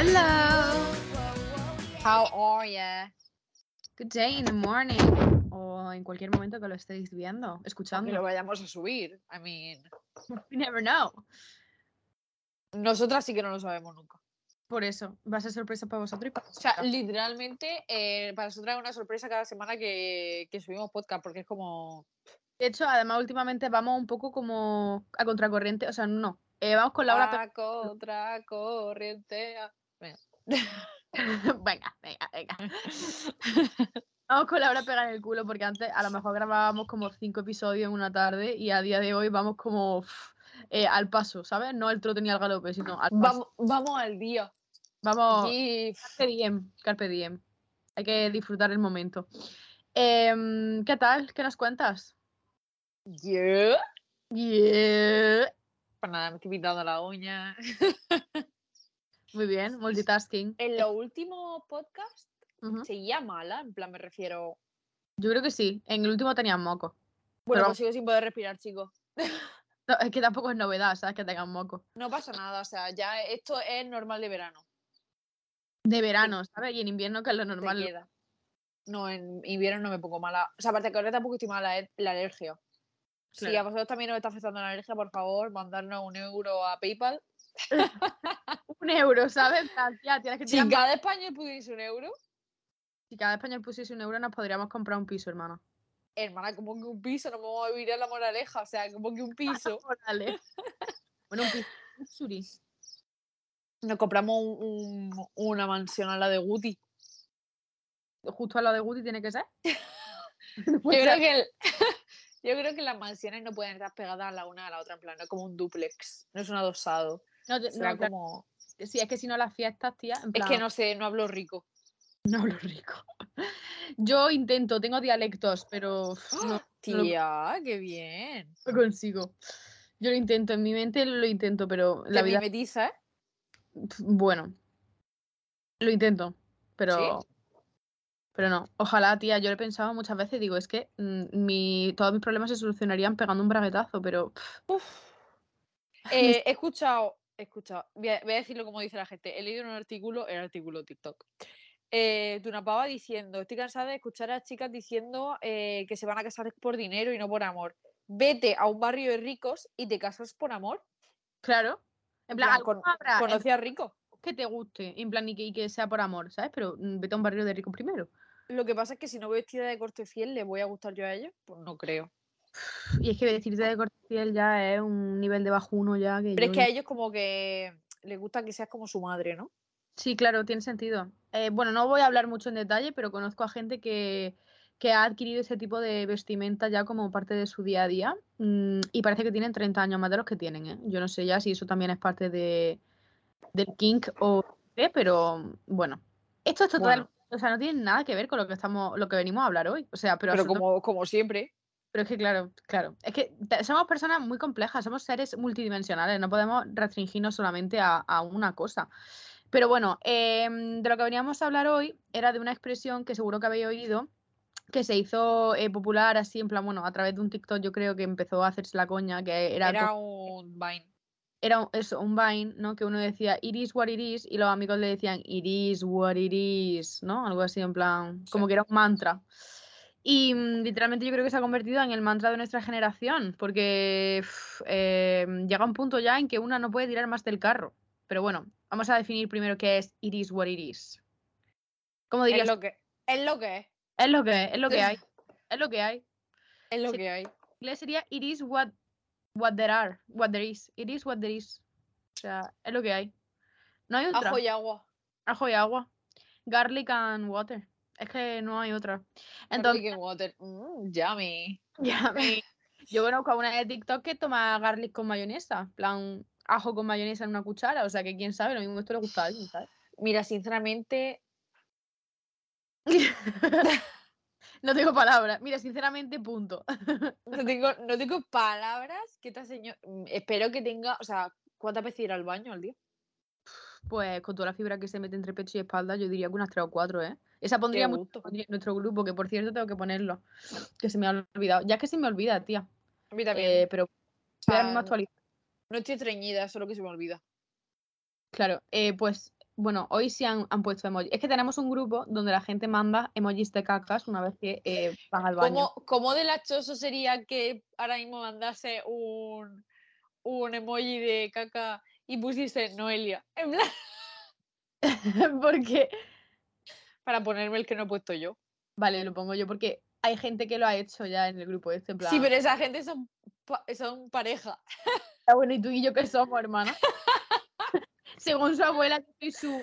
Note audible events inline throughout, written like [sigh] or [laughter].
Hello. How are ya? Good day in the morning. O en cualquier momento que lo estéis viendo, Que lo escuchando. vayamos a subir. I mean, [laughs] We never know. nosotras sí que no lo sabemos nunca. Por eso, va a ser sorpresa para vosotros y O sea, literalmente, eh, para nosotras es una sorpresa cada semana que, que subimos podcast, porque es como. De hecho, además, últimamente vamos un poco como a contracorriente. O sea, no. Eh, vamos con. La contra corriente. ah, [laughs] venga. venga, venga, venga. [laughs] Vamos con Laura pega en el culo porque antes a lo mejor grabábamos como cinco episodios en una tarde y a día de hoy vamos como eh, al paso, ¿sabes? No el trote ni al galope, sino al paso. Vamos, vamos al día. Vamos, Y- carpe diem, carpe diem. Hay que disfrutar el momento. Em, ¿Qué tal? ¿Qué nos cuentas? Yo. Yeah. Pues nada, me estoy pintando la uña. [laughs] Muy bien, multitasking. En los últimos podcasts Ujú. seguía mala, en plan, me refiero. Yo creo que sí. En el último tenían moco. Bueno, Pero- pues sigo sin poder respirar, chicos. [laughs] No, es que tampoco es novedad, ¿sabes? Que tengan moco. No pasa nada, o sea, ya esto es normal de verano. De verano, ¿sabes? Y en invierno, que es lo normal. queda. No, en invierno no me pongo mala. O sea, aparte que ahora tampoco estoy mala, es la alergia. Si a vosotros también os está afectando la alergia, por favor, mandarnos un euro a PayPal. [laughs] Un euro, ¿sabes? En plan, Ya, tienes que Si tirar cada español pudiese un euro, Si cada español pusiese un euro, nos podríamos comprar un piso, hermano. hermana, como que un piso, no me voy a vivir a la moraleja, o sea, como que un piso. Bueno, un piso. suri. Nos compramos un- un- una mansión a la de Guti. Justo a lo de Guti tiene que ser. [laughs] Yo creo, ser. que el- yo creo que las mansiones no pueden estar pegadas la una a la otra, en plan, no es como un duplex, no es un adosado. No, te- Será no, como. sí, es que si no las fiestas, tía, en Es que no sé, no hablo rico. [laughs] no hablo rico. [laughs] Yo intento, tengo dialectos, pero uf, no, no lo- Tía, qué bien. no consigo. Yo lo intento, en mi mente lo intento, pero La la vida, mimetiza, ¿eh? bueno, lo intento, pero, pero no. Ojalá, tía, yo lo he pensado muchas veces, digo, es que mm, mi, todos mis problemas se solucionarían pegando un braguetazo, pero pf, [laughs] Eh, he escuchado, he escuchado, voy a, voy a decirlo como dice la gente, he leído un artículo, el artículo TikTok, eh, de una pava diciendo, estoy cansada de escuchar a chicas diciendo eh, que se van a casar por dinero y no por amor. Vete a un barrio de ricos y te casas por amor. claro. En plan, plan, con- habrá en Conoce a rico. que te guste, en plan, y que, y que sea por amor, ¿sabes? Pero mm, vete a un barrio de rico primero. Lo que pasa es que si no voy vestida de corte fiel, ¿le voy a gustar yo a ella? Pues no creo. Y es que decirte de corte fiel ya es un nivel de bajuno ya que Pero yo es que a ellos como que les gusta que seas como su madre, ¿no? Sí, claro, tiene sentido. Eh, bueno, no voy a hablar mucho en detalle, pero conozco a gente que, que ha adquirido ese tipo de vestimenta ya como parte de su día a día mm, y parece que tienen 30 años más de los que tienen. ¿eh? Yo no sé ya si eso también es parte de, del kink o qué, pero bueno. Esto es total, Bueno. O sea, no tiene nada que ver con lo que estamos, lo que venimos a hablar hoy. O sea, pero, Pero como, como siempre. pero es que claro, claro, es que somos personas muy complejas, somos seres multidimensionales, no podemos restringirnos solamente a, a una cosa. Pero bueno, em, de lo que veníamos a hablar hoy era de una expresión que seguro que habéis oído, que se hizo eh, popular así, en plan, bueno, a través de un TikTok yo creo que empezó a hacerse la coña, que era, un Vine. Era eso, un Vine, ¿no? Que uno decía, it is what it is, y los amigos le decían, it is what it is, ¿no? Algo así, en plan, como Sí. que era un mantra. Y mm, literalmente yo creo que se ha convertido en el mantra de nuestra generación, porque uf, eh, llega un punto ya en que una no puede tirar más del carro. Pero bueno, vamos a definir primero qué es it is what it is. ¿Cómo dirías? Es lo que es. lo que es. Es lo que es, es lo que [laughs] hay. Es lo que hay. Es lo Sí. que hay. En inglés sería it is what, what there are, what there is. It is what there is. O sea, es lo que hay. No hay otra. Ajo y agua. Ajo y agua. Garlic and water. Es que no hay otra. Entonces, Entonces, water. Mm, yummy. [laughs] me- yo conozco a una de TikTok que toma garlic con mayonesa. plan, ajo con mayonesa en una cuchara. O sea, que quién sabe, lo mismo esto le gusta a alguien, ¿sabes? Mira, sinceramente, [laughs] no tengo palabras. Mira, sinceramente, punto. [laughs] no tengo, no tengo palabras que esta señora. mm, Espero que tenga. O sea, ¿cuántas veces ir al baño al día? Pues con toda la fibra que se mete entre pecho y espalda, yo diría que unas tres o cuatro, ¿eh? Esa pondría mucho en nuestro grupo, que por cierto tengo que ponerlo. Que se me ha olvidado. Ya es que se me olvida, tía. A mí también. Eh, pero sea, actualizar. no estoy estreñida, solo que se me olvida. Claro, eh, pues bueno, hoy sí han, han puesto emojis. Es que tenemos un grupo donde la gente manda emojis de cacas una vez que eh, vas al baño. ¿Cómo, cómo de lachoso sería que ahora mismo mandase un, un emoji de caca y pusiese Noelia? En plan, [laughs] porque, para ponerme el que no he puesto yo. vale, lo pongo yo porque hay gente que lo ha hecho ya en el grupo este, en plan. Sí, pero esa gente son, pa- son pareja. "Ah, bueno, ¿y tú y yo qué somos, hermana? [laughs] Según su abuela, yo soy su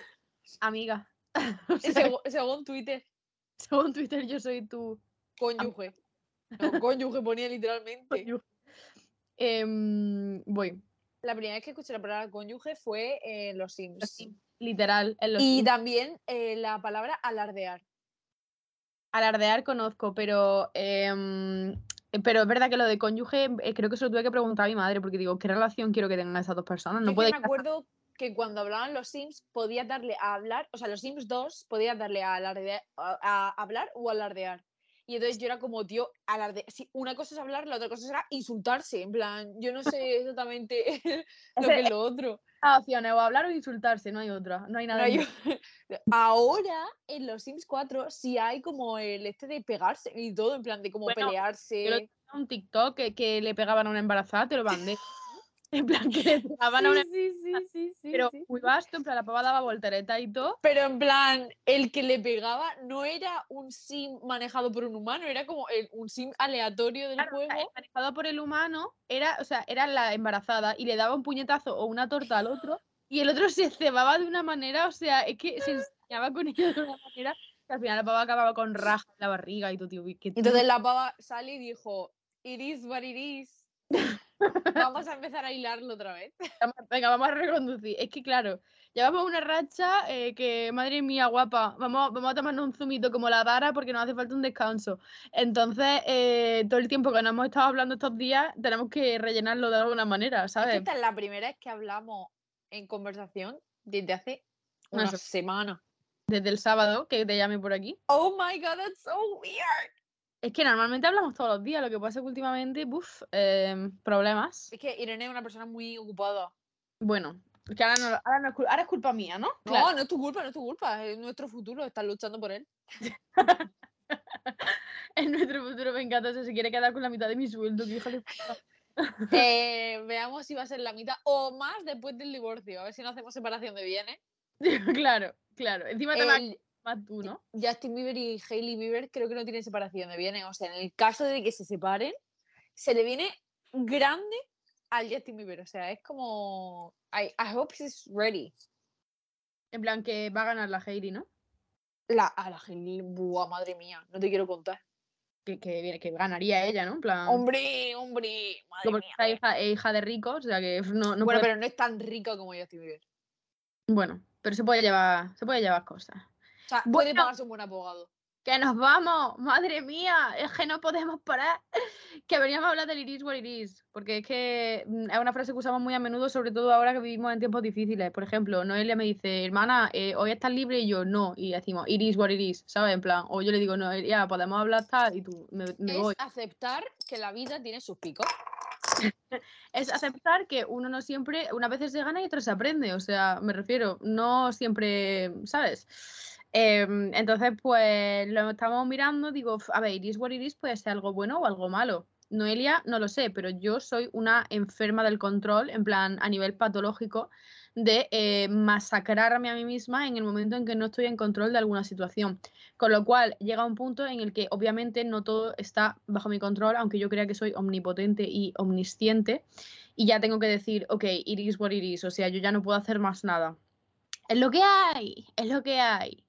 amiga. [laughs] O sea, Segu- según Twitter, según Twitter, yo soy tu cónyuge. No, cónyuge ponía literalmente. cónyuge. Em, voy. La primera vez que escuché la palabra cónyuge fue en Los Sims. Los Sims, Literal. En los Y Sims. también eh, la palabra alardear. Alardear conozco, pero. em, eh, pero es verdad que lo de cónyuge, eh, creo que se lo tuve que preguntar a mi madre, porque digo, ¿qué relación quiero que tengan esas dos personas? No puede me acuerdo que cuando hablaban los Sims podías darle a hablar, o sea, los Sims 2 podías darle a, alardear, a, a hablar o alardear. Y entonces yo era como, tío, alardear. Sí, una cosa es hablar, la otra cosa será insultarse. En plan, yo no sé [laughs] exactamente [laughs] lo que es lo otro. Opciones, o hablar o insultarse, no hay otra, no hay nada. No hay- [laughs] Ahora, en los Sims 4, sí hay como el este de pegarse y todo, en plan de como Bueno, pelearse. yo lo- Un TikTok que, que le pegaban a una embarazada, te lo mandé. En plan, que le pegaban a una. Sí, sí, sí, sí, sí, Pero sí. muy vasto, en plan, la pava daba voltereta y todo. Pero en plan, el que le pegaba no era un sim manejado por un humano, era como el- un sim aleatorio del Claro, o sea, juego. el manejado por el humano era, o sea, era la embarazada y le daba un puñetazo o una torta al otro y el otro se cebaba de una manera, o sea, es que se enseñaba con ello de una manera que al final la pava acababa con raja en la barriga y todo, tío. Que Entonces la pava sale y dijo, it is what it is. Vamos a empezar a hilarlo otra vez. Venga, vamos a reconducir. Es que, claro, llevamos una racha eh, que, madre mía, guapa, vamos, vamos a tomarnos un zumito como la Dara porque nos hace falta un descanso. Entonces, eh, todo el tiempo que nos hemos estado hablando estos días, tenemos que rellenarlo de alguna manera, ¿sabes? esta es la primera vez que hablamos en conversación desde hace Una una se- semana. Desde el sábado que te llamé por aquí. Oh my god, that's so weird. Es que normalmente hablamos todos los días, lo que pasa es que últimamente, buf, em, problemas. Es que Irene es una persona muy ocupada. Bueno, que ahora, no, ahora, no es, ahora es culpa mía, ¿no? No, Claro. no es tu culpa, no es tu culpa. Es nuestro futuro, estás luchando por él. [laughs] En nuestro futuro me encanta, o sea, se quiere quedar con la mitad de mi sueldo, que hija de puta. [laughs] Eh, veamos si va a ser la mitad o más después del divorcio. A ver si no hacemos separación de bienes. [laughs] claro, claro. Encima te El más tú, ¿no? Justin Bieber y Hailey Bieber creo que no tienen separación de bienes. O sea, en el caso de que se separen, se le viene grande al Justin Bieber. O sea, es como. I, I hope he's ready. En plan, que va a ganar la Heidi, ¿no? La, a la Hailey, buah, madre mía, no te quiero contar. Que, que, que ganaría ella, ¿no? En plan, Hombre, hombre, madre como mía. esta hija, es hija de ricos, o sea que no, no bueno, puede- pero no es tan rica como Justin Bieber. bueno, pero se puede llevar, se puede llevar cosas. O sea, puede pagarse un buen abogado. ¡Que nos vamos! ¡Madre mía! Es que no podemos parar. [laughs] Que veníamos a hablar del iris what it is. Porque es que mm, es una frase que usamos muy a menudo, sobre todo ahora que vivimos en tiempos difíciles. Por ejemplo, Noelia me dice, hermana, eh, hoy estás libre y yo no. Y decimos, it is what it is, ¿sabes? En plan, o yo le digo, Noelia, podemos hablar tal y tú me, me es voy. aceptar que la vida tiene sus picos. [laughs] Es aceptar que uno no siempre, unas veces se gana y otras se aprende. O sea, me refiero, no siempre, ¿sabes? Em, entonces, pues lo estamos mirando, digo, "F- a ver, iris what it is puede ser algo bueno o algo malo. Noelia, no lo sé, pero yo soy una enferma del control, en plan, a nivel patológico, de eh, masacrarme a mí misma en el momento en que no estoy en control de alguna situación. Con lo cual, llega un punto en el que obviamente no todo está bajo mi control, aunque yo crea que soy omnipotente y omnisciente, y ya tengo que decir, ok, it is what it is, o sea, yo ya no puedo hacer más nada. Es lo que hay, es lo que hay.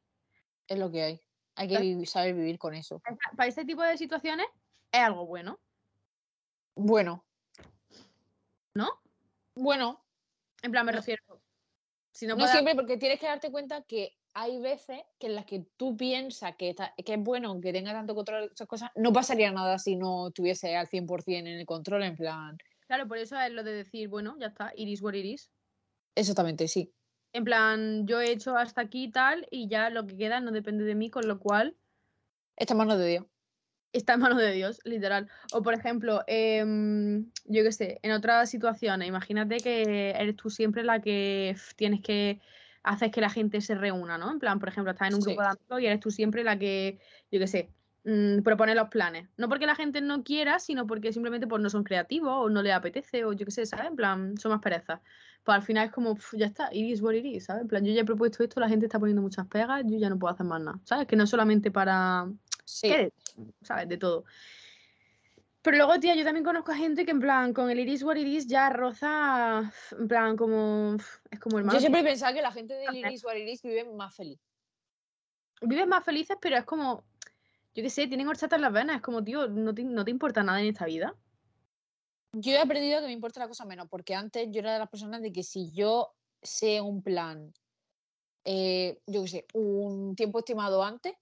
Es lo que hay. Hay que vivi- saber vivir con eso. Para este tipo de situaciones es algo bueno, Bueno, ¿no? bueno, En plan, me No. refiero. Si no, siempre, porque tienes que darte cuenta que hay veces que en las que tú piensas que, está- que es bueno que tenga tanto control de esas cosas, no pasaría nada si no tuviese al 100% en el control, en plan. Claro, por eso es lo de decir, bueno, ya está, it is what it is. Exactamente, sí. En plan, yo he hecho hasta aquí y tal, y ya lo que queda no depende de mí, con lo cual Esta mano de Dios. está en manos de Dios, literal. O por ejemplo, em, yo qué sé, en otras situaciones, imagínate que eres tú siempre la que tienes que haces que la gente se reúna, ¿no? En plan, por ejemplo, estás en un grupo de amigos y eres tú siempre la que, yo qué sé, mm, propone los planes. No porque la gente no quiera, sino porque simplemente pues, no son creativos o no les apetece o yo qué sé, ¿sabes? En plan, son más perezas. Pues al final es como, ya está, it is what it is, ¿sabes? En plan, yo ya he propuesto esto, la gente está poniendo muchas pegas, yo ya no puedo hacer más nada, ¿sabes? Que no solamente para, sí. ¿sabes? De todo. Pero luego, tía, yo también conozco a gente que en plan, con el Iris What Iris ya roza, en plan, como, es como el Yo siempre he pensado que la gente del Iris What Iris vive más feliz. Viven más felices, pero es como, yo qué sé, tienen horchata en las venas, es como, tío, no te, no te importa nada en esta vida. Yo he aprendido que me importa la cosa menos, porque antes yo era de las personas de que si yo sé un plan, eh, yo qué sé, un tiempo estimado antes,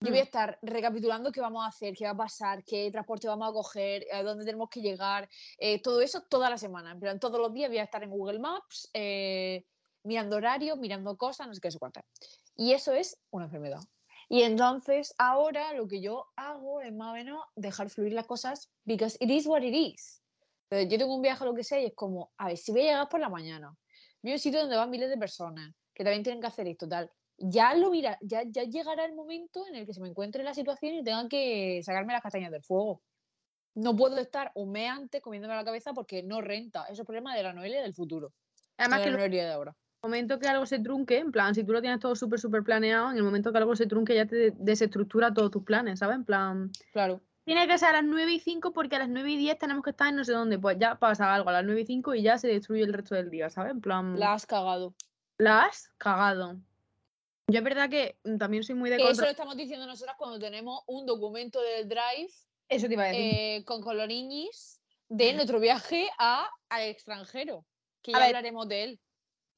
yo voy a mm. estar recapitulando qué vamos a hacer, qué va a pasar, qué transporte vamos a coger, a dónde tenemos que llegar, eh, todo eso toda la semana. En plan, todos los días voy a estar en Google Maps, eh, mirando horarios, mirando cosas, no sé qué, sé cuánto. Y eso es una enfermedad. Y entonces ahora lo que yo hago es más o menos dejar fluir las cosas because it is what it is. Entonces, yo tengo un viaje o lo que sea y es como, a ver, si voy a llegar por la mañana, voy a un sitio donde van miles de personas que también tienen que hacer esto, tal ya lo mira, ya, ya llegará el momento en el que se me encuentre en la situación y tengan que sacarme las castañas del fuego. No puedo estar un mes antes comiéndome la cabeza porque no renta. Eso es problema de la Noelia del futuro. Además, que la Noelia de ahora. El momento que algo se trunque, en plan, si tú lo tienes todo súper, súper planeado, en el momento que algo se trunque ya te desestructura todos tus planes, ¿sabes? En plan. Claro. Tiene que ser a las 9 y 5 porque a las 9 y 10 tenemos que estar en no sé dónde. Pues ya pasa algo a las 9 y 5 y ya se destruye el resto del día, ¿sabes? En plan. La has cagado. La has cagado. Yo es verdad que también soy muy de Eso lo estamos diciendo nosotras cuando tenemos un documento del Drive Eso te iba a decir. Eh, con coloriñis de nuestro viaje a, al extranjero, que ya hablaremos de él.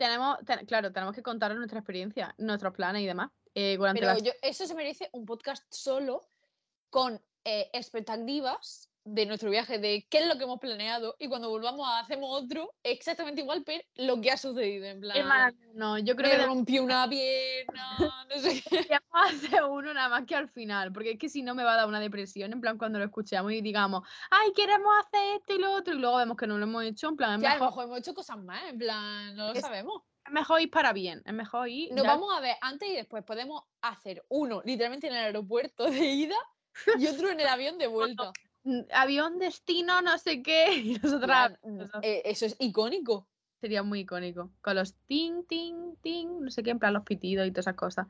Tenemos, claro, tenemos que contar nuestra experiencia, nuestros planes y demás. Eh, Pero eso se merece un podcast solo con eh, expectativas de nuestro viaje, de qué es lo que hemos planeado y cuando volvamos hacemos otro exactamente igual, pero lo que ha sucedido, en plan... no, yo creo que... rompió una [laughs] pierna, no sé qué. hacer uno nada más que al final, porque es que si no me va a dar una depresión, en plan cuando lo escuchamos y digamos, ay, queremos hacer esto y lo otro, y luego vemos que no lo hemos hecho, en plan... ya, a lo mejor hemos hecho cosas más, en plan, no lo sabemos. Es mejor ir para bien, es mejor ir... Nos vamos a ver antes y después, podemos hacer uno literalmente en el aeropuerto de ida y otro en el avión de vuelta. Avión destino, no sé qué, [laughs] y nosotras... Eh, eso es icónico. Sería muy icónico. Con los ting, ting, ting, no sé qué, en plan los pitidos y todas esas cosas.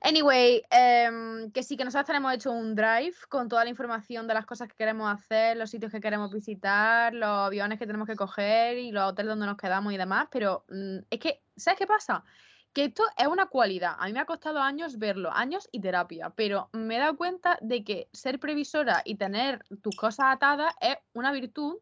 Anyway, em, que sí, que nosotros tenemos hecho un drive con toda la información de las cosas que queremos hacer, los sitios que queremos visitar, los aviones que tenemos que coger y los hoteles donde nos quedamos y demás, pero mm, es que, ¿sabes qué pasa? Que esto es una cualidad. A mí me ha costado años verlo, años y terapia, pero me he dado cuenta de que ser previsora y tener tus cosas atadas es una virtud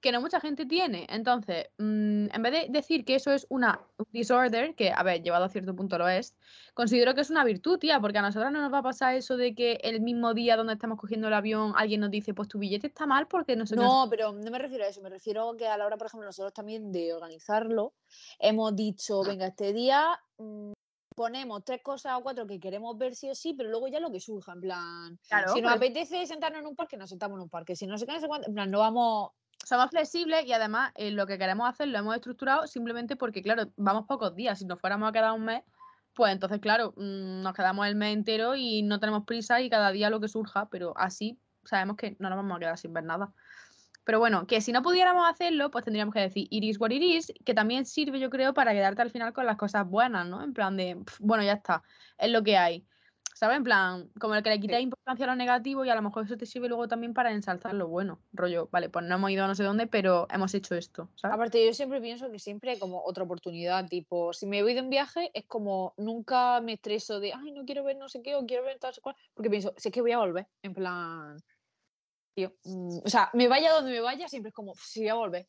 que no mucha gente tiene. Entonces, mm, en vez de decir que eso es una disorder, que, a ver, llevado a cierto punto lo es, considero que es una virtud, tía, porque a nosotros no nos va a pasar eso de que el mismo día donde estamos cogiendo el avión alguien nos dice, pues tu billete está mal porque no sé No, pero no me refiero a eso, me refiero que a la hora, por ejemplo, nosotros también de organizarlo, hemos dicho, venga, este día mm, ponemos tres cosas o cuatro que queremos ver sí o sí, pero luego ya lo que surja, en plan, si nos apetece sentarnos en un parque, nos sentamos en un parque, si no se qué, en plan, no vamos somos flexibles y además eh, lo que queremos hacer lo hemos estructurado simplemente porque, claro, vamos pocos días. Si nos fuéramos a quedar un mes, pues entonces, claro, mm, nos quedamos el mes entero y no tenemos prisa y cada día lo que surja, pero así sabemos que no nos vamos a quedar sin ver nada. Pero bueno, que si no pudiéramos hacerlo, pues tendríamos que decir iris what it que también sirve, yo creo, para quedarte al final con las cosas buenas, ¿no? En plan de, bueno, ya está, es lo que hay. ¿Sabes? En plan, como el que le quita importancia a lo negativo y a lo mejor eso te sirve luego también para ensalzar lo bueno. Rollo, vale, pues no hemos ido a no sé dónde, pero hemos hecho esto, ¿sabes? Aparte, yo siempre pienso que siempre hay como otra oportunidad, tipo, si me voy de un viaje, es como nunca me estreso de, ay, no quiero ver no sé qué o quiero ver tal cual, porque pienso, sé que voy a volver, en plan, tío, mm, o sea, me vaya donde me vaya, siempre es como, sí, voy a volver.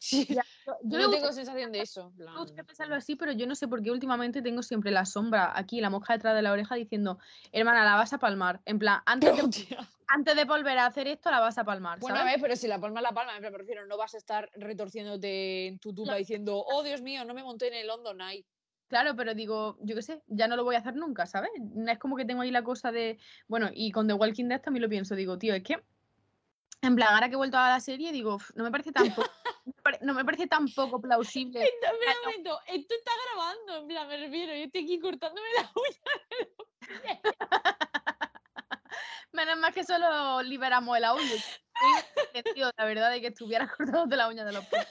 Yo, no tengo sensación de eso. Me gusta pensarlo así, pero yo no sé por qué últimamente tengo siempre la sombra aquí, la mosca detrás de la oreja diciendo, hermana, la vas a palmar. En plan, [laughs] antes, de, antes de volver a hacer esto, la vas a palmar. Bueno, a ver, pero si la palma la palma, me prefiero, no vas a estar retorciéndote en tu tumba diciendo, oh Dios mío, no me monté en el London Eye. Claro, pero digo, yo qué sé, ya no lo voy a hacer nunca, ¿sabes? Es como que tengo ahí la cosa de, bueno, y con The Walking Dead también lo pienso, digo, tío, es que en plan, ahora que he vuelto a la serie, digo, no me parece tan no me parece tan poco plausible. [laughs] Espera un momento, esto está grabando, en plan, me refiero, yo estoy aquí cortándome la [laughs] uña. Menos mal que solo liberamos el audio. Tío, la verdad de que estuvieras [laughs] cortándote la uña de los pies.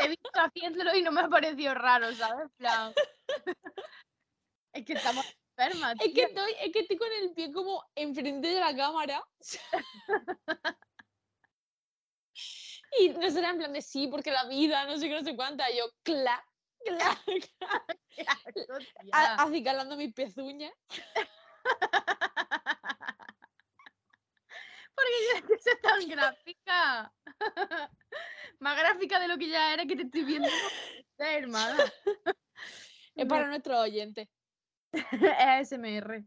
He visto haciéndolo y no me ha parecido raro, ¿sabes? Plan... es que estamos enfermas. Es que, estoy, es que estoy con el pie como enfrente de la cámara. Y no será en plan de sí, porque la vida, no sé qué, no sé cuánta. Y yo, claro, claro, claro. [laughs] Acicalando mis pezuñas. Porque yo que ser tan gráfica. [laughs] Más gráfica de lo que ya era que te estoy viendo. [laughs] hermana. Es para nuestros oyentes. es ASMR.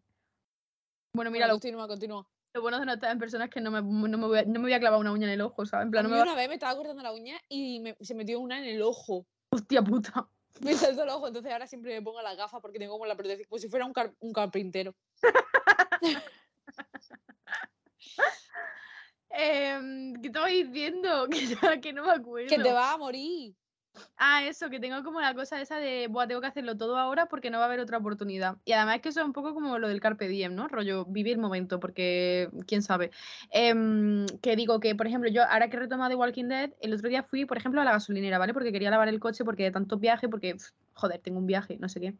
Bueno, mira, lo, continúa, continúa. Lo bueno de no estar en personas es que no me, no, me voy a, no me voy a clavar una uña en el ojo, ¿sabes? En plan, no me Una vez me estaba cortando la uña y me, se metió una en el ojo. Hostia puta. [laughs] Me saltó el ojo, entonces ahora siempre me pongo las gafas porque tengo como la protección, como si fuera un, un carpintero. [laughs] Eh, ¿Qué estoy diciendo? [laughs] Que, que no me acuerdo. Que te vas a morir. Ah, eso, que tengo como la cosa esa de, Buah, tengo que hacerlo todo ahora porque no va a haber otra oportunidad. Y además es que eso es un poco como lo del Carpe Diem, ¿no? Rollo, vivir el momento, porque quién sabe. Em, que digo que, por ejemplo, yo ahora que he retomado The Walking Dead, el otro día fui, por ejemplo, a la gasolinera, ¿vale? Porque quería lavar el coche porque de tanto viaje, porque, joder, tengo un viaje, no sé qué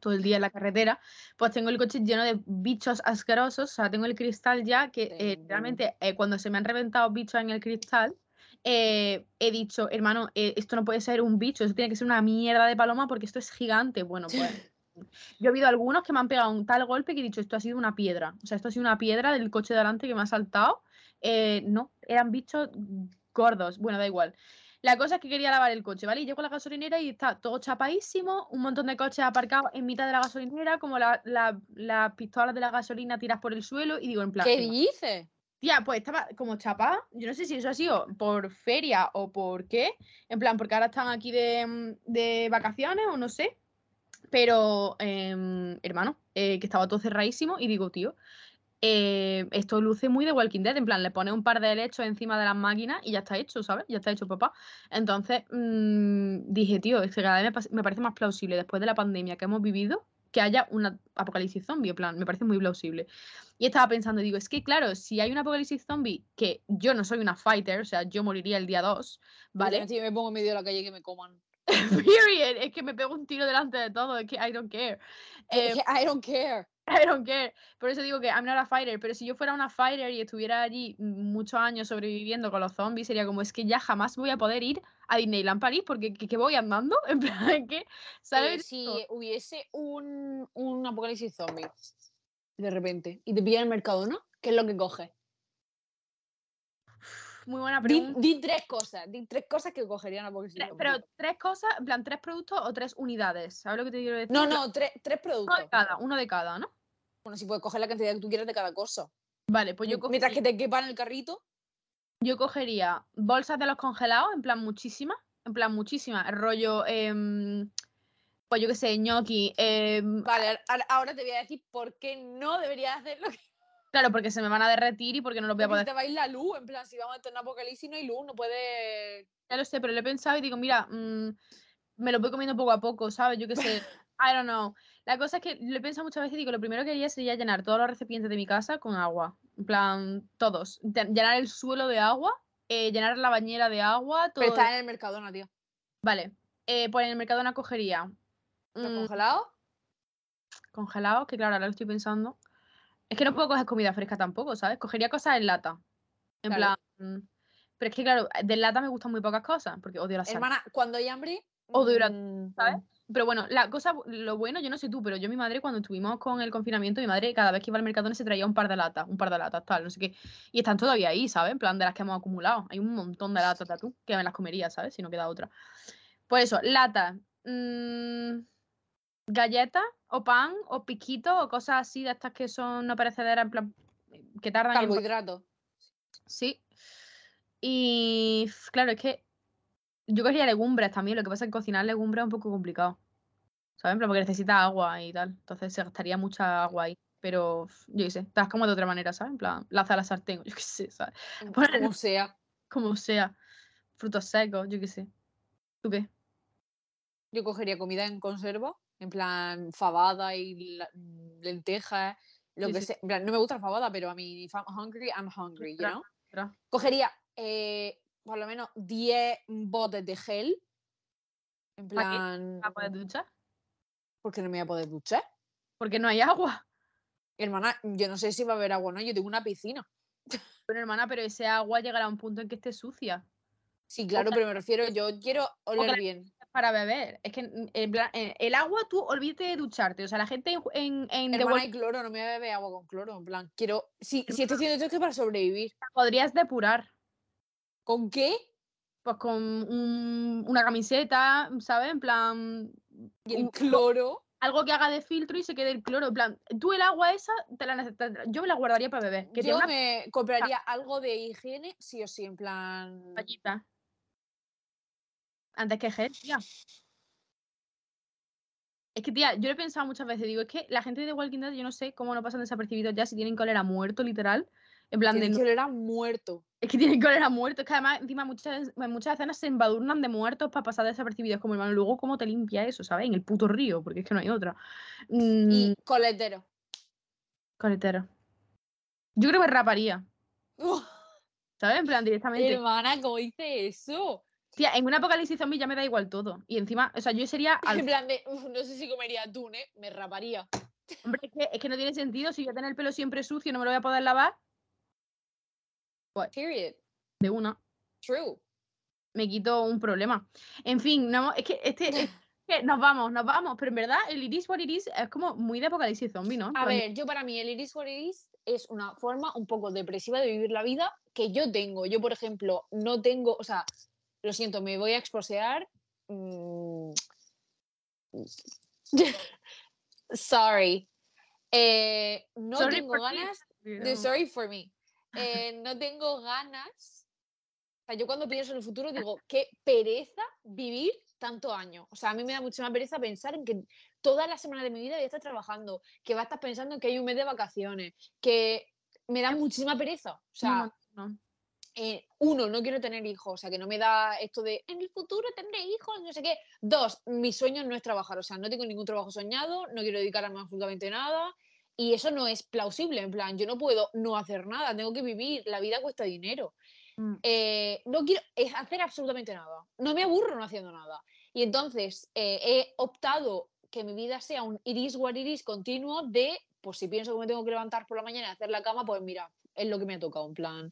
todo el día en la carretera, pues tengo el coche lleno de bichos asquerosos, o sea, tengo el cristal ya que eh, realmente eh, cuando se me han reventado bichos en el cristal, eh, he dicho, hermano, esto no puede ser un bicho, esto tiene que ser una mierda de paloma porque esto es gigante. Bueno, pues [laughs] yo he habido algunos que me han pegado un tal golpe que he dicho, esto ha sido una piedra, o sea, esto ha sido una piedra del coche de delante que me ha saltado. no, eran bichos gordos, bueno, da igual. La cosa es que quería lavar el coche, ¿vale? Y llego a la gasolinera y está todo chapadísimo, un montón de coches aparcados en mitad de la gasolinera, como las la, pistolas de la gasolina tiras por el suelo, y digo, en plan. ¿Qué dices? Tía, pues estaba como chapada. Yo no sé si eso ha sido por feria o por qué. En plan, porque ahora están aquí de, de vacaciones o no sé. Pero, eh, hermano, eh, que estaba todo cerradísimo y digo, tío, eh, esto luce muy de Walking Dead, en plan, le pone un par de helechos encima de las máquinas y ya está hecho, ¿sabes? Ya está hecho, papá. Entonces mmm, dije, tío, es que cada vez me, parece más plausible después de la pandemia que hemos vivido que haya un apocalipsis zombie, en plan, me parece muy plausible. Y estaba pensando, digo, es que claro, si hay un apocalipsis zombie, que yo no soy una fighter, o sea, yo moriría el día 2, ¿vale? Si me pongo en medio de la calle que me coman. [laughs] Period. Es que me pego un tiro delante de todo, es que I don't care. Eh, I don't care. I don't care. Por eso digo que I'm not a fighter. Pero si yo fuera una fighter y estuviera allí muchos años sobreviviendo con los zombies, sería como es que ya jamás voy a poder ir a Disneyland París porque ¿qué, voy andando? [laughs] En plan, que ¿sabes? si hubiese un, un apocalipsis zombie de repente y te pilla en el mercado, ¿no? ¿Qué es lo que coges? Muy buena pregunta. Di, tres cosas, di tres cosas que cogerían apocalipsis zombie. Pero tres cosas, en plan, tres productos o tres unidades. ¿Sabes lo que te quiero decir? No, no, tres, tres productos. Uno de cada, uno de cada, ¿no? Bueno, si puedes coger la cantidad que tú quieras de cada cosa. Vale, pues yo cogería, Mientras que te quepa en el carrito. Yo cogería bolsas de los congelados, en plan muchísimas. En plan muchísimas. Rollo, em, pues yo qué sé, ñoqui. Em, vale, ahora te voy a decir por qué no deberías hacerlo. Claro, porque se me van a derretir y porque no los voy a poder. te va a ir la luz, en plan, si vamos a en apocalipsis no hay luz, no puede. Ya lo sé, pero lo he pensado y digo, mira, mm, me lo voy comiendo poco a poco, ¿sabes? Yo qué sé. [laughs] I don't know. La cosa es que lo he pensado muchas veces y digo, lo primero que haría sería llenar todos los recipientes de mi casa con agua. En plan, todos. Llenar el suelo de agua, eh, llenar la bañera de agua. Todo... Pero está en el Mercadona, tío. Vale. Eh, pues en el Mercadona cogería. ¿Los congelados? Congelados, que claro, ahora lo estoy pensando. Es que no puedo coger comida fresca tampoco, ¿sabes? Cogería cosas en lata. En plan. Pero es que, claro, de lata me gustan muy pocas cosas, porque odio la sal. Hermana, cuando hay hambre. Odio la. Mm, ¿Sabes? Pero bueno, la cosa, lo bueno, yo no sé tú, pero yo mi madre cuando estuvimos con el confinamiento, mi madre cada vez que iba al mercado se traía un par de latas, un par de latas, tal, no sé qué. Y están todavía ahí, ¿sabes? En plan de las que hemos acumulado. Hay un montón de latas de tú que me las comería, ¿sabes? Si no queda otra. Pues eso, latas, mmm, galletas o pan o piquitos o cosas así de estas que son no perecederas, en plan, que tardan Carbohidratos. Sí. Y claro, es que yo quería legumbres también, lo que pasa es que cocinar legumbres es un poco complicado. ¿Sabes? Porque necesita agua y tal. Entonces se gastaría mucha agua ahí. Pero yo qué sé, estás como de otra manera, ¿sabes? En plan, laza la sartén, [laughs] yo qué sé, ¿sabes? Como sea. Como sea. Frutos secos, yo qué sé. ¿Tú qué? Yo cogería comida en conserva, en plan fabada y la- lentejas, lo Sí, que sí. sea. En plan, no me gusta la fabada, pero a mí, if I'm hungry, I'm hungry, you know? Cogería eh, por lo menos 10 botes de gel. En ¿Pa qué? plan, ¿A poder duchar? porque no me voy a poder duchar. Porque no hay agua. Hermana, yo no sé si va a haber agua o no, yo tengo una piscina. [laughs] Pero hermana, pero ese agua llegará a un punto en que esté sucia. Sí, claro, pero me refiero, yo quiero oler bien. Para beber. Es que mm, en plan, eh, el agua, tú olvídate de ducharte. O sea, la gente en, en, Hermana, Walking hay cloro, no me voy a beber agua con cloro. En plan, quiero. Si, si estoy haciendo esto es que para sobrevivir. Podrías depurar. ¿Con qué? Pues con un- una camiseta, ¿sabes? En plan. Y el un- cloro. algo que haga de filtro y se quede el cloro. En plan, tú el agua esa, te la te- yo me la guardaría para beber. Que Yo una me compraría algo de higiene, sí o sí, en plan. toallita. Antes que gel, tía. Es que, tía, yo lo he pensado muchas veces. Digo, es que la gente de Walking Dead, yo no sé cómo no pasan desapercibidos ya si tienen cólera muerto, literal. En plan, de, no- que oler a muerto. es que tienen cólera muerto. Es que además, encima, muchas, en muchas escenas se embadurnan de muertos para pasar desapercibidos. Como, hermano, luego, ¿cómo te limpia eso, sabes? En el puto río, porque es que no hay otra. Mm, Y coletero. Coletero. Yo creo que me raparía, ¿sabes? En plan, directamente. Hermana, ¿cómo dice eso? Tía, en un apocalipsis zombie ya me da igual todo. Y encima, o sea, yo sería. [laughs] al- En plan de, "Uf, no sé si comería atún, ¿eh? Me raparía. Hombre, es que, es que no tiene sentido. Si yo tengo el pelo siempre sucio no me lo voy a poder lavar, Period. de una, True. me quito un problema. En fin, no, es que este. es [laughs] que nos vamos, nos vamos. Pero en verdad, el Iris What It Is es como muy de apocalipsis zombie, ¿no? A ver, yo para mí el iris what it is es una forma un poco depresiva de vivir la vida que yo tengo. Yo, por ejemplo, no tengo, o sea, lo siento, me voy a exposear. mm, [laughs] Sorry. Eh, no Sorry tengo ganas de sorry for me. Eh, no tengo ganas. O sea, yo cuando pienso en el futuro digo, qué pereza vivir tanto año. O sea, a mí me da muchísima pereza pensar en que toda la semana de mi vida voy a estar trabajando, que va a estar pensando en que hay un mes de vacaciones, que me da muchísima pereza. O sea, No, no, no. eh, uno, no quiero tener hijos, o sea, que no me da esto de en el futuro tendré hijos, no sé qué. Dos, mi sueño no es trabajar, o sea, no tengo ningún trabajo soñado, no quiero dedicarme a absolutamente nada. Y eso no es plausible, en plan, yo no puedo no hacer nada, tengo que vivir, la vida cuesta dinero. Mm. Eh, no quiero hacer absolutamente nada, no me aburro no haciendo nada. Y entonces eh, he optado que mi vida sea un iris what iris continuo de, pues si pienso que me tengo que levantar por la mañana y hacer la cama, pues mira, es lo que me ha tocado, en plan.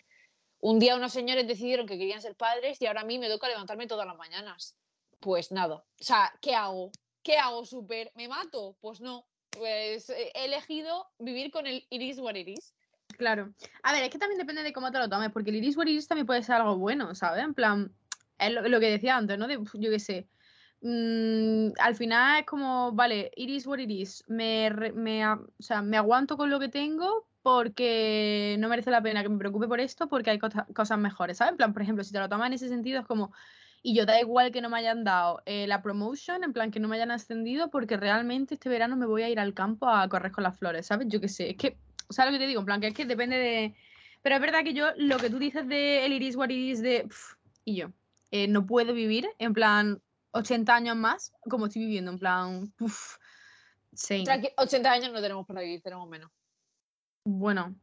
Un día unos señores decidieron que querían ser padres y ahora a mí me toca levantarme todas las mañanas. Pues nada. O sea, ¿qué hago? ¿Qué hago, súper? ¿Me mato? Pues no. Pues eh, he elegido vivir con el iris what iris. Claro. A ver, es que también depende de cómo te lo tomes, porque el iris what iris también puede ser algo bueno, ¿sabes? En plan, es lo, que decía antes, ¿no? De, yo qué sé. mm, al final es como, vale, iris what iris. Me, me, o sea, me aguanto con lo que tengo porque no merece la pena que me preocupe por esto porque hay cosa- cosas mejores, ¿sabes? En plan, por ejemplo, si te lo tomas en ese sentido es como, y yo da igual que no me hayan dado eh, la promotion, en plan que no me hayan ascendido porque realmente este verano me voy a ir al campo a correr con las flores, ¿sabes? Yo qué sé, es que ¿Sabes lo que te digo? En plan, que es que depende de. Pero es verdad que yo, lo que tú dices de el iris what iris de. y yo, eh, no puedo vivir en plan 80 años más como estoy viviendo, en plan. Uf, same. Tranqui- 80 años no tenemos para vivir, tenemos menos. Bueno,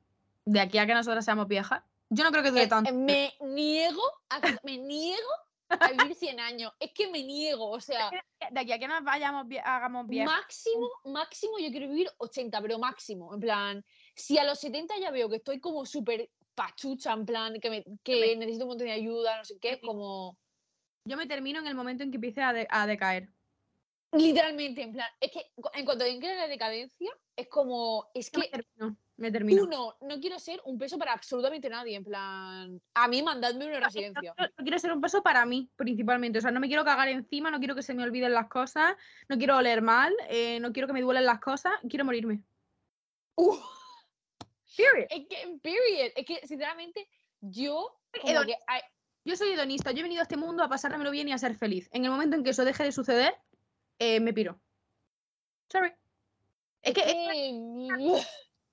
de aquí a que nosotras seamos viejas, yo no creo que dure Eh, tanto. me niego a, me niego a vivir 100 años. Es que me niego, o sea, De aquí a que nos vayamos, hagamos viejas. máximo, máximo yo quiero vivir 80, pero máximo. En plan, si a los 70 ya veo que estoy como súper pachucha, en plan, que, me- que necesito un montón de ayuda, no sé qué, como Yo me termino en el momento en que empiece a, de- a decaer. literalmente, en plan, es que en cuanto en la decadencia, es como, es que termino. Me termino. uno, no quiero ser un peso para absolutamente nadie, en plan, a mí mandadme una residencia. No, no quiero ser un peso para mí, principalmente. O sea, no me quiero cagar encima, no quiero que se me olviden las cosas, no quiero oler mal, eh, no quiero que me duelen las cosas, quiero morirme. Uh, Period. es que, period, es que sinceramente yo, como que, Yo soy hedonista, yo he venido a este mundo a pasármelo bien y a ser feliz. En el momento en que eso deje de suceder, eh, me piro. Sorry. Es que es- eh,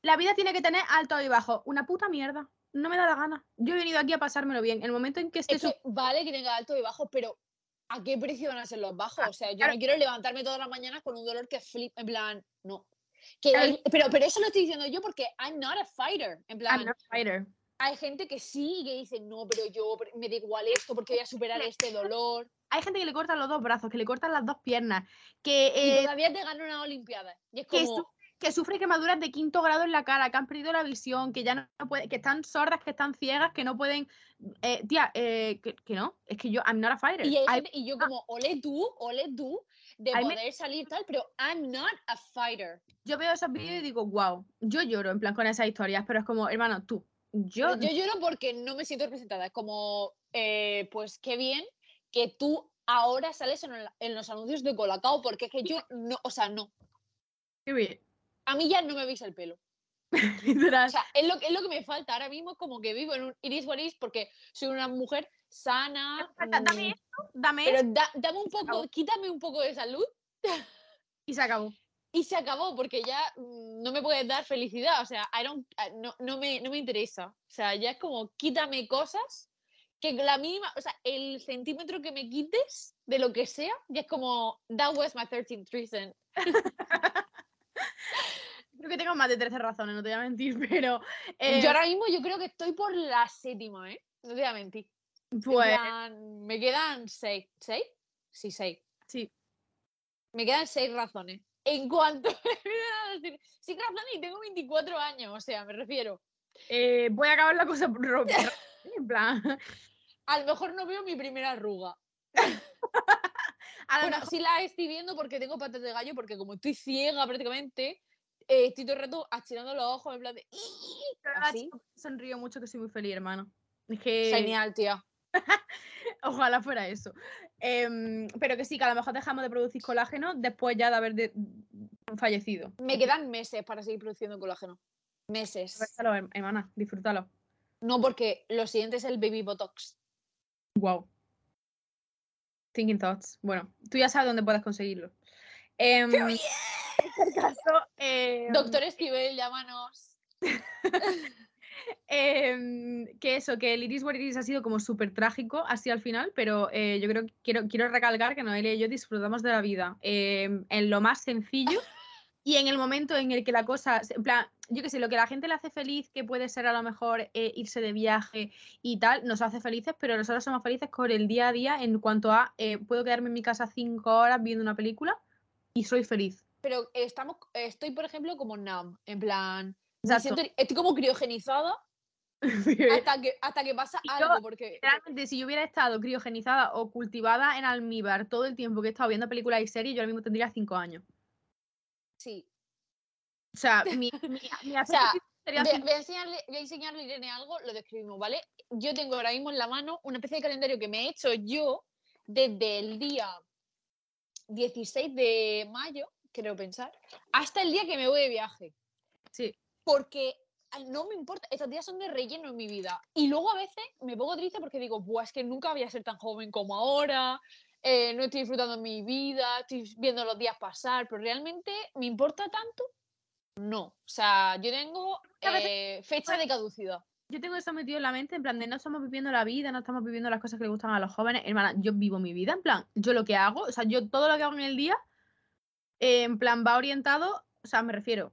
la vida tiene que tener alto y bajo. Una puta mierda. No me da la gana. Yo he venido aquí a pasármelo bien. En el momento en que esté Es que vale que tenga alto y bajo, pero ¿a qué precio van a ser los bajos? Ah, O sea, yo claro. no quiero levantarme todas las mañanas con un dolor que flip, en plan, no. Que Claro. hay- pero, pero eso lo estoy diciendo yo porque I'm not a fighter. En plan, I'm not a fighter. hay gente que sí, que dice, no, pero yo me da igual esto porque voy a superar este dolor. Hay gente que le cortan los dos brazos, que le cortan las dos piernas, que, Y eh, todavía te gana una Olimpiada. Y es como, que sufre quemaduras de quinto grado en la cara, que han perdido la visión, que ya no, no puede- que están sordas, que están ciegas, que no pueden. eh, tía, eh, que, que no, es que yo, I'm not a fighter. y, yo como, ole tú, ole tú, de poder salir tal, pero I'm not a fighter. yo veo esos vídeos y digo, wow, yo lloro en plan con esas historias, pero es como, hermano, tú, yo, Yo lloro porque no me siento representada. Es como, eh, pues qué bien que tú ahora sales en, el- en los anuncios de Colacao, porque es que yo no, o sea, no. qué bien, A mí ya no me veis el pelo. [laughs] literal. O sea, es lo, que- es lo que me falta. Ahora mismo como que vivo en un iris what is porque soy una mujer sana. falta, dame mm, esto, dame pero esto, da- dame un poco, quítame un poco de salud [laughs] y se acabó. y se acabó porque ya mm, no me puedes dar felicidad. O sea, I don't- no, no, me, no me interesa. O sea, ya es como quítame cosas que la mínima, o sea, el centímetro que me quites de lo que sea, ya es como, that was my 13th reason. [laughs] Creo que tengo más de 13 razones, no te voy a mentir, [laughs] pero. eh, Yo ahora mismo yo creo que estoy por la séptima, ¿eh? No te voy a mentir. En pues me quedan seis. ¿Seis? Sí, seis. sí. Me quedan seis razones. En cuanto [laughs] me seis razones y tengo 24 años, o sea, me refiero. eh, voy a acabar la cosa por romper. [laughs] En plan, A lo mejor no veo mi primera arruga. a lo Bueno, mejor sí la estoy viendo porque tengo patas de gallo, porque como estoy ciega prácticamente, eh, estoy todo el rato achirando los ojos en plan de... así. sonrío mucho que soy muy feliz, hermano. Es que Genial, tía. [laughs] ojalá fuera eso. Em, pero que sí, que a lo mejor dejamos de producir colágeno después ya de haber de- fallecido. Me quedan meses para seguir produciendo colágeno. Meses. Aprovechalo, her- hermana, disfrútalo. No, porque lo siguiente es el baby botox. Wow. Thinking thoughts. Bueno, tú ya sabes dónde puedes conseguirlo. Em, en este caso, em, Doctor Esquivel, llámanos. [laughs] em, que eso, que el Iris What It Is ha sido como súper trágico así al final, pero eh, yo creo que quiero, quiero recalcar que Noelia y yo disfrutamos de la vida em, en lo más sencillo [laughs] y en el momento en el que la cosa, en plan, yo qué sé, lo que la gente le hace feliz, que puede ser a lo mejor eh, irse de viaje y tal, nos hace felices, pero nosotros somos felices con el día a día en cuanto a, eh, puedo quedarme en mi casa cinco horas viendo una película y soy feliz. Pero estamos, estoy, por ejemplo, como numb. En plan, me siento- estoy como criogenizada [laughs] hasta que, hasta que pasa yo, algo. Porque Literalmente, si yo hubiera estado criogenizada o cultivada en almíbar todo el tiempo que he estado viendo películas y series, yo ahora mismo tendría cinco años. sí. O sea, [laughs] mi, mi, mi sea, sería Voy voy a enseñarle, voy a enseñarle a Irene algo, lo describimos, ¿vale? Yo tengo ahora mismo en la mano una especie de calendario que me he hecho yo desde el día 16 de mayo, creo pensar, hasta el día que me voy de viaje. Sí, Porque no me importa, estos días son de relleno en mi vida. Y luego a veces me pongo triste porque digo, Buah, es que nunca voy a ser tan joven como ahora, eh, no estoy disfrutando mi vida, estoy viendo los días pasar, pero realmente me importa tanto. No, o sea, yo tengo eh, fecha de caducidad. yo tengo eso metido en la mente, en plan de no estamos viviendo la vida, no estamos viviendo las cosas que le gustan a los jóvenes. Hermana, yo vivo mi vida, en plan, yo lo que hago, o sea, yo todo lo que hago en el día, eh, en plan, va orientado, o sea, me refiero,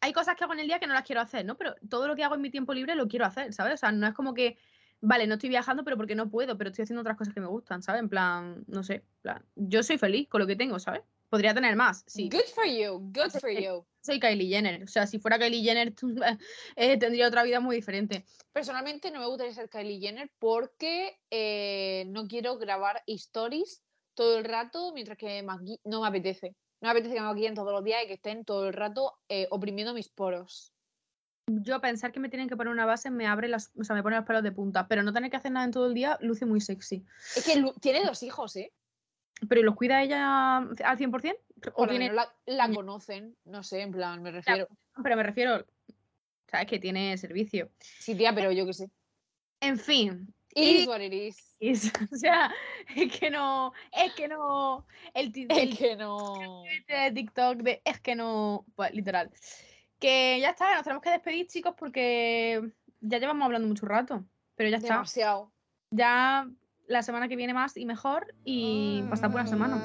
hay cosas que hago en el día que no las quiero hacer, ¿no? Pero todo lo que hago en mi tiempo libre lo quiero hacer, ¿sabes? O sea, no es como que, vale, no estoy viajando, pero porque no puedo, pero estoy haciendo otras cosas que me gustan, ¿sabes? En plan, no sé, plan, yo soy feliz con lo que tengo, ¿sabes? Podría tener más, sí. Good for you, good for you. [laughs] Soy Kylie Jenner, o sea, si fuera Kylie Jenner, [laughs] eh, tendría otra vida muy diferente. Personalmente no me gustaría ser Kylie Jenner porque eh, no quiero grabar stories todo el rato mientras que no me apetece. No me apetece que me maquillen todos los días y que estén todo el rato eh, oprimiendo mis poros. Yo pensar que me tienen que poner una base me abre las, o sea, me pone los pelos de punta, pero no tener que hacer nada en todo el día luce muy sexy. Es que tiene dos hijos, ¿eh? ¿Pero los cuida ella al 100%? ¿O Por tiene, la, conocen, no sé, en plan, me refiero. pero me refiero, sabes que tiene servicio. Sí, tía, pero yo qué sé. En fin, It Y- is what it is. o sea, es que no, es que no, el, el Es que no. de TikTok de es que no, pues literal. Que ya está, nos tenemos que despedir, chicos, porque ya llevamos hablando mucho rato, pero ya está. Demasiado. Ya la semana que viene más y mejor y hasta buena semana.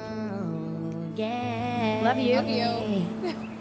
Yeah. Love you. Love you. [laughs]